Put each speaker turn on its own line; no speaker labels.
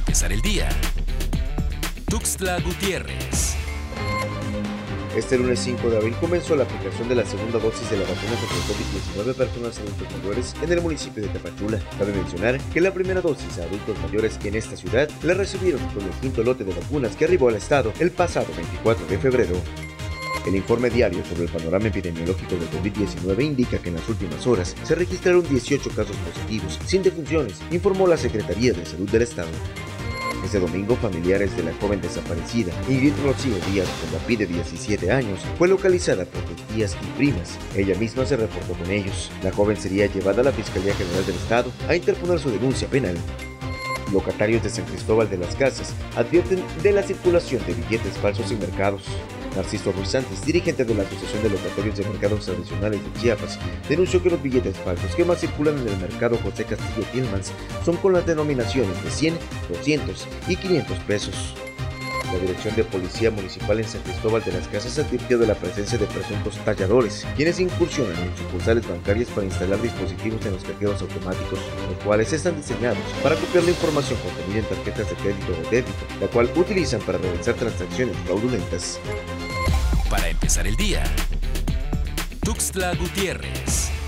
empezar el día. Tuxtla Gutiérrez.
Este lunes 5 de abril comenzó la aplicación de la segunda dosis de la vacuna contra el COVID-19 a personas adultos mayores en el municipio de Tapachula. Cabe mencionar que la primera dosis a adultos mayores en esta ciudad la recibieron con el quinto lote de vacunas que arribó al estado el pasado 24 de febrero. El informe diario sobre el panorama epidemiológico del COVID-19 indica que en las últimas horas se registraron 18 casos positivos, sin defunciones, informó la Secretaría de Salud del Estado. Este domingo, familiares de la joven desaparecida, Ingrid Rocío Díaz Condapí, de 17 años, fue localizada por sus tías y primas. Ella misma se reportó con ellos. La joven sería llevada a la Fiscalía General del Estado a interponer su denuncia penal. Locatarios de San Cristóbal de las Casas advierten de la circulación de billetes falsos en mercados. Narciso Ruiz dirigente de la Asociación de Locatarios de Mercados Tradicionales de Chiapas, denunció que los billetes falsos que más circulan en el mercado José Castillo Tillmans son con las denominaciones de 100, 200 y 500 pesos. La Dirección de Policía Municipal en San Cristóbal de las Casas advirtió de la presencia de presuntos talladores, quienes incursionan en sucursales bancarias para instalar dispositivos en los cajeros automáticos, los cuales están diseñados para copiar la información contenida en tarjetas de crédito o débito, la cual utilizan para realizar transacciones fraudulentas.
Para empezar el día. Tuxtla Gutiérrez.